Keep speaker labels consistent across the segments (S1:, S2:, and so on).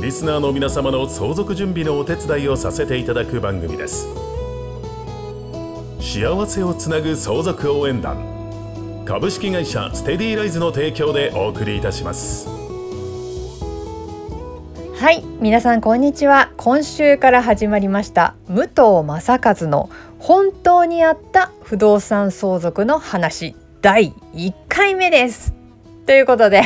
S1: リスナーの皆様の相続準備のお手伝いをさせていただく番組です。幸せをつなぐ相続応援団。株式会社ステディライズの提供でお送りいたします。
S2: はい皆さんこんにちは。今週から始まりました武藤正和の本当にあった不動産相続の話第1回目です。ということで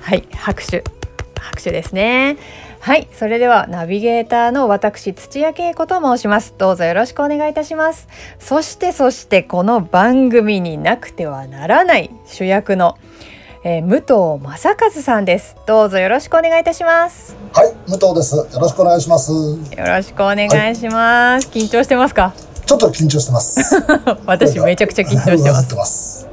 S2: はい拍手。拍手ですね。はいそれではナビゲーターの私土屋恵子と申します。どうぞよろしくお願いいたします。そしてそしてこの番組になくてはならない主役のえー、武藤正和さんです。どうぞよろしくお願いいたします。
S3: はい武藤です。よろしくお願いします。よ
S2: ろしくお願いします、はい、緊張してますか？
S3: ちょっと緊張してます。
S2: 私めちゃくちゃ緊張してます。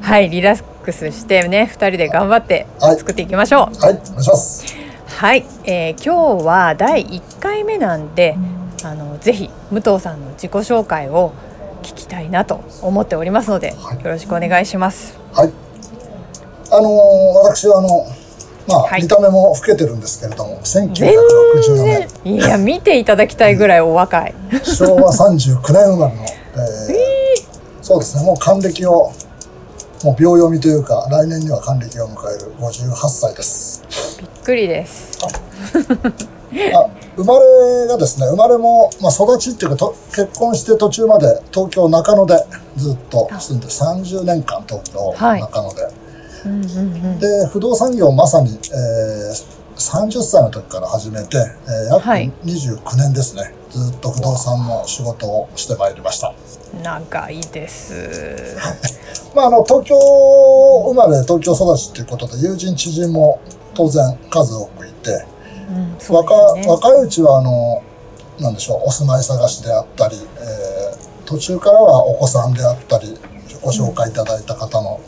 S2: はいリラックスしてね二人で頑張って作っていきましょ
S3: う。はい、はい、お願いします。
S2: はい、えー、今日は第一回目なんであのぜひ武藤さんの自己紹介を聞きたいなと思っておりますので、はい、よろしくお願いします。
S3: はい。あのー、私はあのまあ、はい、見た目も老けてるんですけれども1964年。
S2: いや見ていただきたいぐらいお若い。
S3: 昭和39年生まれの、えー、そうですねもう還暦をもう秒読みというか来年には還暦を迎える58歳です。
S2: びっくりです。
S3: あ生まれがですね生まれも、まあ、育ちっていうかと結婚して途中まで東京中野でずっと住んで30年間東京中野で、はいで不動産業まさに、えー、30歳の時から始めて、えー、約29年ですね、はい、ずっと不動産の仕事をしてまいりました。
S2: 長いです。
S3: まああの東京生まれ東京育ちということで友人知人も当然数多くいて、うんね、若若いうちはあのなんでしょうお住まい探しであったり、えー、途中からはお子さんであったりご紹介いただいた方の、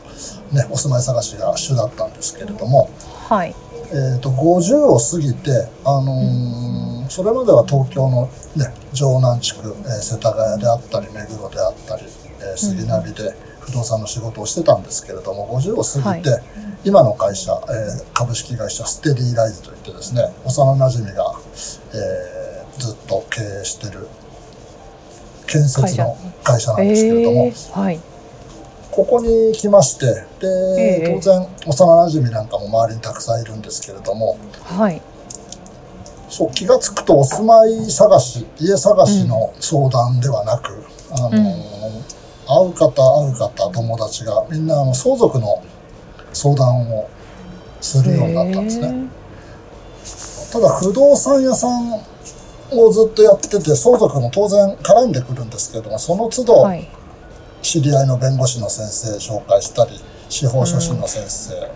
S3: ね、お住まい探しが主だったんですけれども、
S2: はい。
S3: えーと、50を過ぎて、あのー、それまでは東京の、ね、城南地区、えー、世田谷であったり目黒であったり、えー、杉並で不動産の仕事をしてたんですけれども50を過ぎて、はい、今の会社、えー、株式会社ステディライズといってですね幼なじみが、えー、ずっと経営してる建設の会社。なんですけれども、えー。はいここに来ましてで、えー、当然幼なじみなんかも周りにたくさんいるんですけれども、
S2: はい、
S3: そう気が付くとお住まい探し家探しの相談ではなく、うん、あの、うん、会う方会う方友達がみんなあの相続の相談をするようになったんですね。ただ不動産屋さんをずっとやってて相続も当然絡んでくるんですけれどもその都度、はい知り合いの弁護士の先生紹介したり司法書士の先生、うん、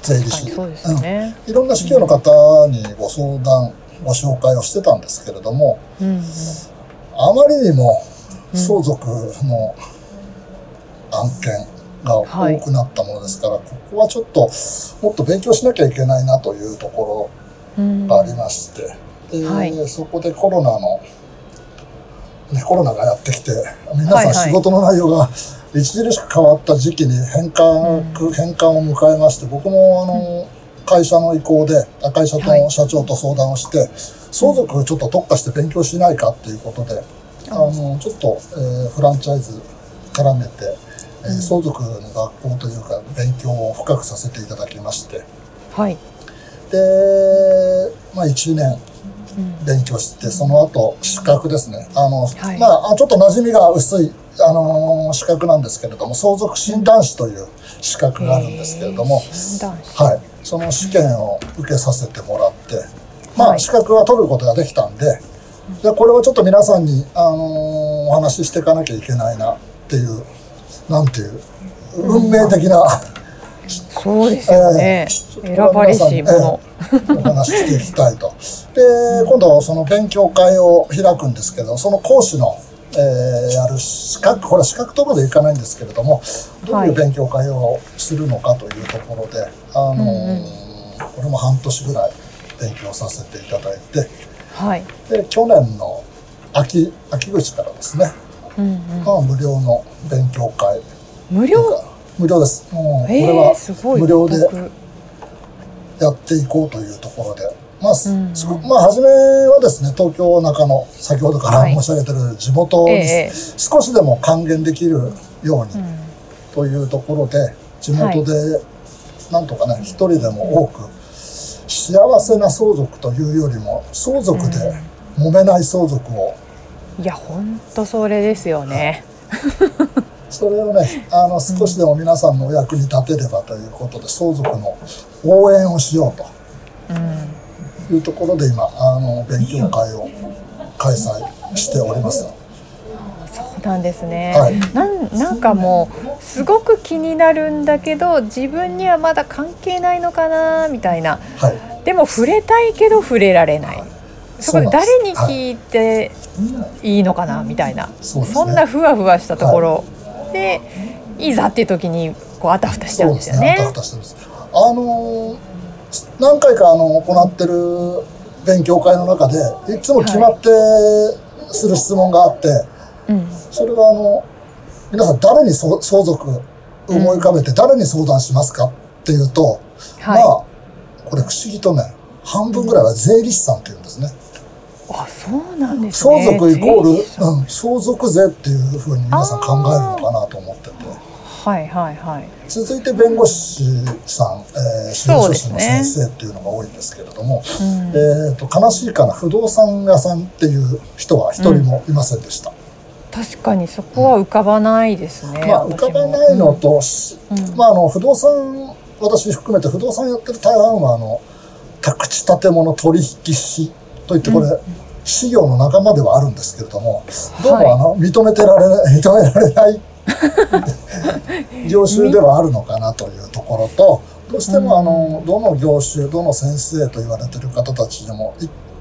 S3: 税理士、
S2: はいね、
S3: うん、いろんな司教の方にご相談ご紹介をしてたんですけれども、うん、あまりにも相続の案件が多くなったものですから、はい、ここはちょっともっと勉強しなきゃいけないなというところがありまして、で、はい、そこでコロナのね、コロナがやってきて皆さん仕事の内容が著しく変わった時期に変換、変換を迎えまして僕もあの、会社の意向で会社と社長と相談をして、相続ちょっと特化して勉強しないかっていうことで、あのちょっと、えー、フランチャイズ絡めて、えー、相続の学校というか勉強を深くさせていただきまして、
S2: はい、
S3: で、まあ、1年勉強して、その後資格ですね。あの、はい、まあちょっと馴染みが薄いあの資格なんですけれども相続診断士という資格があるんですけれども、はい、その試験を受けさせてもらってまあ資格は取ることができたんででこれはちょっと皆さんに、あのお話ししていかなきゃいけないなっていうなんていう運命的な、
S2: そうですよね、えー、選ばれしもの、えー
S3: お話ししていきたいと。で、今度その勉強会を開くんですけど、その講師の、えー、やる資格、これは資格とまでいかないんですけれども、どういう勉強会をするのかというところで、あのーうんうん、これも半年ぐらい勉強させていただいて、
S2: はい、
S3: で去年の秋秋口からですね、うんうん、まあ、無料の勉強会。
S2: 無料？
S3: 無料です。もうこれは無料でやっていこうというところで。まあ、まあ、初めはですね、東京中野、先ほどから申し上げてる地元に少しでも還元できるようにというところで、地元でなんとかね、一人でも多く幸せな相続というよりも相続で揉めない相続を、
S2: うん、いや本当それですよね、
S3: それをねあの少しでも皆さんのお役に立てればということで相続の応援をしようと。いうところで今あの勉強会を開催しております。
S2: なんですね、はい、なんなんかもうすごく気になるんだけど自分にはまだ関係ないのかなみたいな、はい、でも触れたいけど触れられない、はい、そこで誰に聞いていいのかなみたいな。そ,、んなふわふわしたところ、でいざっていう時にこうあたふたしちゃうんですよね。ね
S3: あの何回かあの行ってる勉強会の中でいつも決まってする質問があって、それはあの皆さん誰に相続思い浮かべて誰に相談しますかっていうと、まあこれ不思議とね半分ぐらいは税理士さんっていうんですね。
S2: あそうなんですね。
S3: 相続イコール、うん、相続税っていうふうに皆さん考えるのかなと思ってて。
S2: はいはいはい。
S3: 続いて弁護士さん、えー、司法書士の先生っていうのが多いんですけれども、ねうん、えっ、と悲しいかな不動産屋さんっていう人は一人もいませんでした。うん
S2: 確かにそこは浮かばないですね。
S3: まあ、浮かばないのと、うん、まあ、あの、不動産、私含めて不動産やってる大半は、あの、宅地建物取引士といって、これ、うん、事業の仲間ではあるんですけれども、どうも、あの、認めてられない、認められない 業種ではあるのかなというところと、どうしても、あの、どの業種、どの先生と言われてる方たちでも、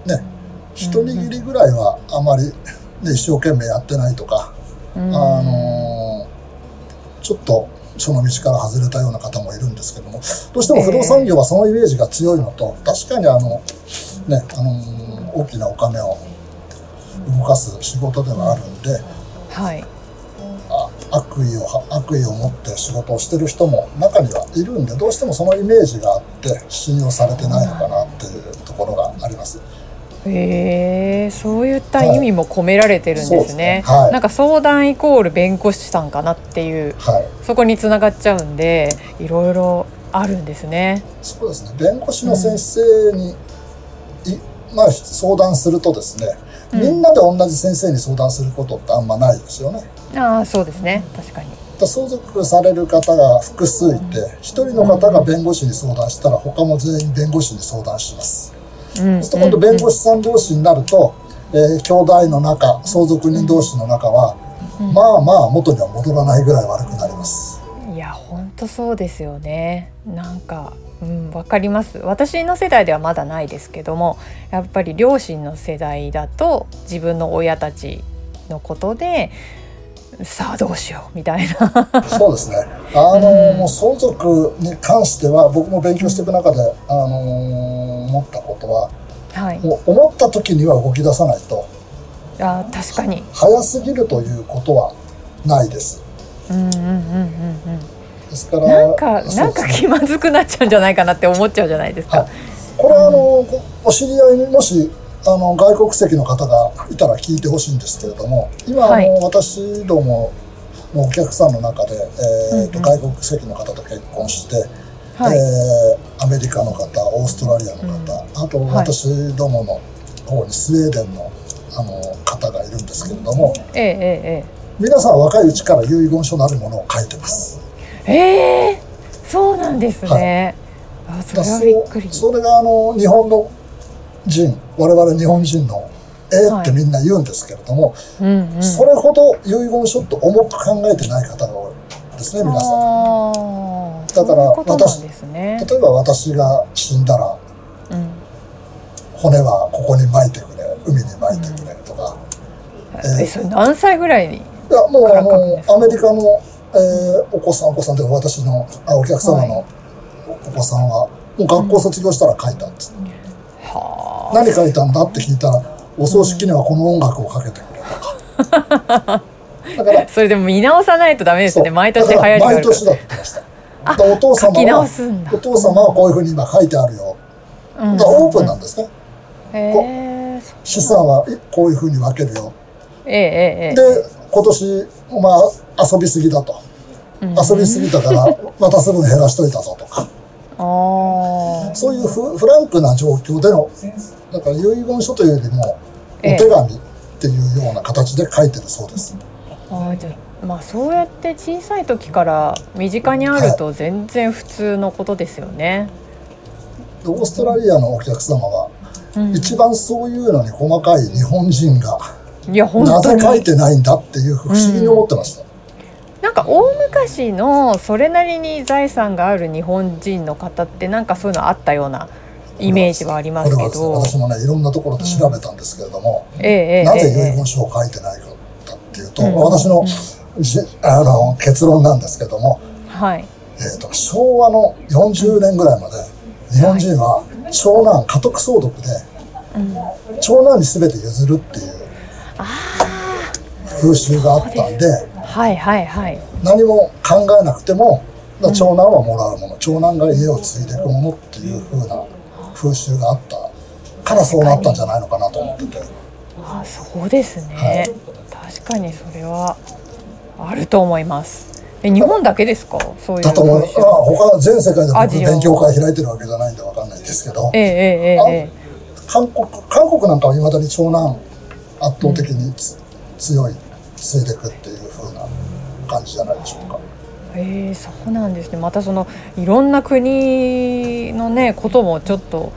S3: ね、一握りぐらいはあまり、で一生懸命やってないとか、あのちょっとその道から外れたような方もいるんですけどもどうしても不動産業はそのイメージが強いのと、確かにあの、ねあの大きなお金を動かす仕事ではあるんで、
S2: はい、
S3: 悪意を悪意を持って仕事をしてる人も中にはいるんでどうしてもそのイメージがあって信用されてないのかなっていうところがあります。
S2: へえそういった意味も込められてるんですね。はいすね。はい、なんか相談イコール弁護士さんかなっていう、はい、そこにつながっちゃうんでいろいろあるんですね。
S3: そうですね。弁護士の先生に、うん、まあ、相談するとですねみんなで同じ先生に相談することってあんまないですよね、
S2: うん、ああそうですね。確かに。
S3: 相続される方が複数いて一、人の方が弁護士に相談したら他も全員弁護士に相談します。そうすると今度弁護士さん同士になると、えー、兄弟の仲相続人同士の仲は、まあまあ元には戻らないぐらい悪くなります。
S2: 当そうですよね。なんかうん、分かります。私の世代ではまだないですけどもやっぱり両親の世代だと自分の親たちのことでさあどうしようみたい
S3: な。そうですね。あの、うん、相続に関しては僕も勉強していく中で、あの思ったことは、はい、もう思った時には動き出さないと。
S2: あ確かに。
S3: 早すぎるということはないです。
S2: うんうんうんうんうんですからなんか、ね、なんか気まずくなっちゃうんじゃないかなって思っちゃうじゃないですか。はい、
S3: これはあの、うん、お知り合いにもしあの外国籍の方がいたら聞いてほしいんですけれども今、はい、あの私どものお客さんの中で、えーと、うんうん、外国籍の方と結婚して、はい、えー、アメリカの方オーストラリアの方、うん、あと私どもの方にスウェーデンのあの方がいるんですけれども、
S2: ええええ、
S3: 皆さん若いうちから遺言書なるものを書いてます。
S2: ええー、そうなんですね。はい、あそれはびっくり。
S3: それがあの日本の人我々日本人のえー、ってみんな言うんですけれども、はいうんうん、それほど遺言書って重く考えてない方が多いですね皆さん。だから私、ね、例えば私が死んだら、うん、骨はここに巻いてくれ海に巻いてくれとか、
S2: えそれ何歳ぐらいに
S3: いやもうあのアメリカの、えーお子さんお子さんというか私のあお客様のお子さんは、もう学校卒業したら書いたんです、
S2: は
S3: 何書いたんだって聞いたらお葬式にはこの音楽をかけてくれとかだから
S2: あ それでも見直さないとダメですね。毎年流行りがある
S3: 毎年だって言ってましたお父様はお父様はこういうふうに今書いてあるよ。
S2: うん。
S3: だからオープンなんですね。資産はこういうふうに分けるよ。
S2: えええええ。
S3: で今年まあ遊びすぎだと。
S2: うん。
S3: 遊びすぎたから 渡す分減らしといたぞと。か
S2: あ
S3: そういうフフランクな状況でのだから遺言書というよりもお
S2: え。え
S3: 手紙っていうような形で書いてるそうです、
S2: ーあーじゃあまあそうやって小さい時から身近にあると全然普通のことですよね。
S3: でオーストラリアのお客様は
S2: うん。
S3: 一番そういうのに細かい日本人が
S2: いや本
S3: な
S2: 当に。
S3: ぜ書いてないんだっていう不思議に思ってました、
S2: なんか大昔のそれなりに財産がある日本人の方ってなんかそういうのあったようなイメージはありますけど、
S3: 私もねいろんなところで調べたんですけれども、
S2: ええええ
S3: なぜ遺
S2: ええ
S3: 言書を書いてないかっていうと、
S2: うん。
S3: 私のじあの結論なんですけども、
S2: はい。
S3: えー、と昭和の40年ぐらいまで日本人は長男家督相続で
S2: うん。
S3: 長男に全て譲るっていう風習があったんで
S2: はいはいはい。
S3: 何も考えなくても長男はもらうもの長男が家を継いでいくものっていう風な風習があったからそうなったんじゃないのかなと思ってて。
S2: あそうですね、
S3: はい。
S2: 確かにそれはあると思います。え日本だけですか？そういう
S3: だと思う。あ他は全世界で僕勉強会開いてるわけじゃないんでわかんないんですけど。
S2: ええええええ。え
S3: 韓国韓国なんかはいまだに長男圧倒的につ、強い継いでいくっていう風な感じじゃないでしょうか。
S2: ええそうなんですね。またそのいろんな国のねこともちょっと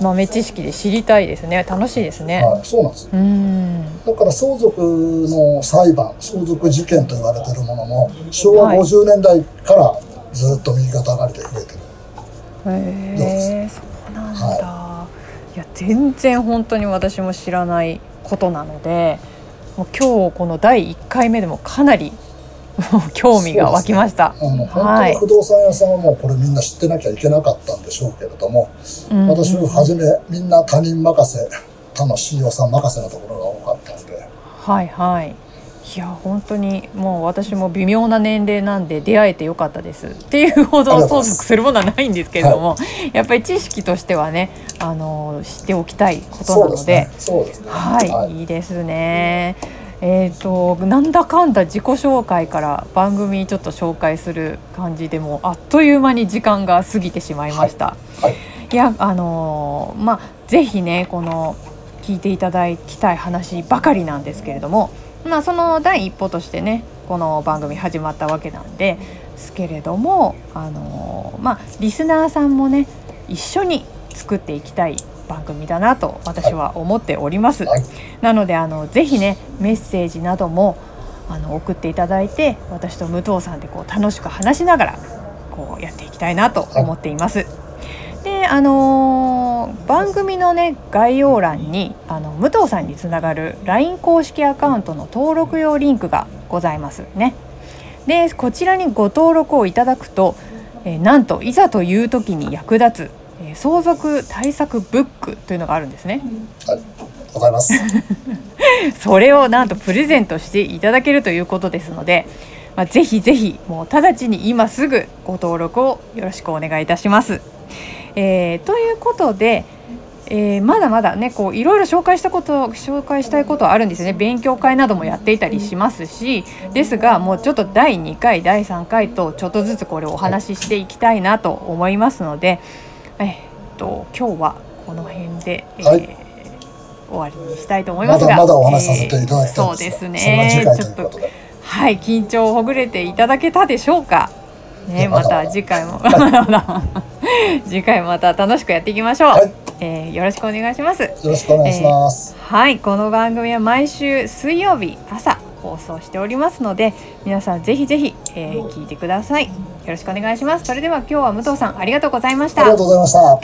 S2: 豆知識で知りたいですね。楽しいですね、
S3: はい、そうなんです。
S2: うん。
S3: だから相続の裁判、相続事件と言われてるものも昭和
S2: はい。
S3: 50年代からずっと右肩上がりで増えてる。
S2: へえそうなんだ、い、や全然本当に私も知らないことなのでもう今日この第1回目でもかなり 興味が湧きました、
S3: あの本当不動産屋さんはもうこれみんな知ってなきゃいけなかったんでしょうけれども、
S2: うん。
S3: 私をはじめみんな他人任せ、他の CEO さん任せのところが多かったんで、
S2: はいはいいや本当にもう私も微妙な年齢なんで出会えてよかったですっていうほど相続するものはないんですけれども、やっぱり知識としてはねあの知っておきたいことなので
S3: でね。でね。
S2: はい、い、いですね。えっ、となんだかんだ自己紹介から番組ちょっと紹介する感じでもあっという間に時間が過ぎてしまいました。
S3: はい。
S2: いやあのーまあぜひねこの聞いていただきたい話ばかりなんですけれどもまあその第一歩としてねこの番組始まったわけなんですけれどもあのーまあリスナーさんもね一緒に作っていきたい番組だなと私は思っております。
S3: はい。
S2: なのであのぜひねメッセージなどもあの送っていただいて私と武藤さんでこう楽しく話しながらこうやっていきたいなと思っています。であのー番組のね概要欄にあの武藤さんにつながる LINE 公式アカウントの登録用リンクがございますね。でこちらにご登録をいただくと、えーなんといざという時に役立つ、えー相続対策ブックというのがあるんですね。
S3: はい。ございます。
S2: それをなんとプレゼントしていただけるということですので、まあ、ぜひぜひもう直ちに今すぐご登録をよろしくお願いいたします。えーということで、えーまだまだねこういろいろ紹介したこと紹介したいことはあるんですよね。勉強会などもやっていたりしますしですがもうちょっと第2回第3回とちょっとずつこれをお話ししていきたいなと思いますので、えーっと今日はこの辺で、えー
S3: はい。
S2: 終わりにしたいと思いま
S3: ます
S2: が
S3: だまだお話しさせていただきたいんですが、
S2: そうですね。ちょっと。はい緊張をほぐれていただけたでしょうか？ねまた次回も。次回また楽しくやっていきましょう、
S3: はい。
S2: えーよろしくお願いします。
S3: よろしくお願いします。
S2: はい。この番組は毎週水曜日朝放送しておりますので皆さんぜひぜひ、えー聞いてください。よろしくお願いします。それでは今日は武藤さんありがとうございました。
S3: ありがとうございました。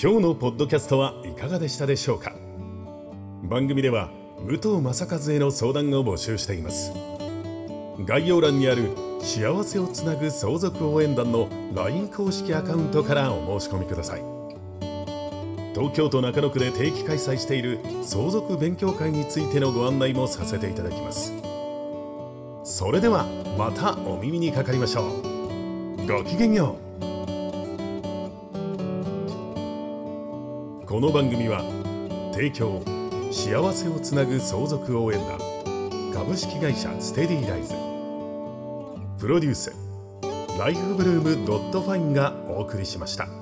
S1: 今日のポッドキャストはいかがでしたでしょうか。番組では武藤正和への相談を募集しています概要欄にある幸せをつなぐ相続応援団の LINE 公式アカウントからお申し込みください。東京都中野区で定期開催している相続勉強会についてのご案内もさせていただきます。それではまたお耳にかかりましょう。ごきげんよう。この番組は提供幸せをつなぐ相続応援団株式会社ステディライズ。プロデュースライフブルームドットファインがお送りしました。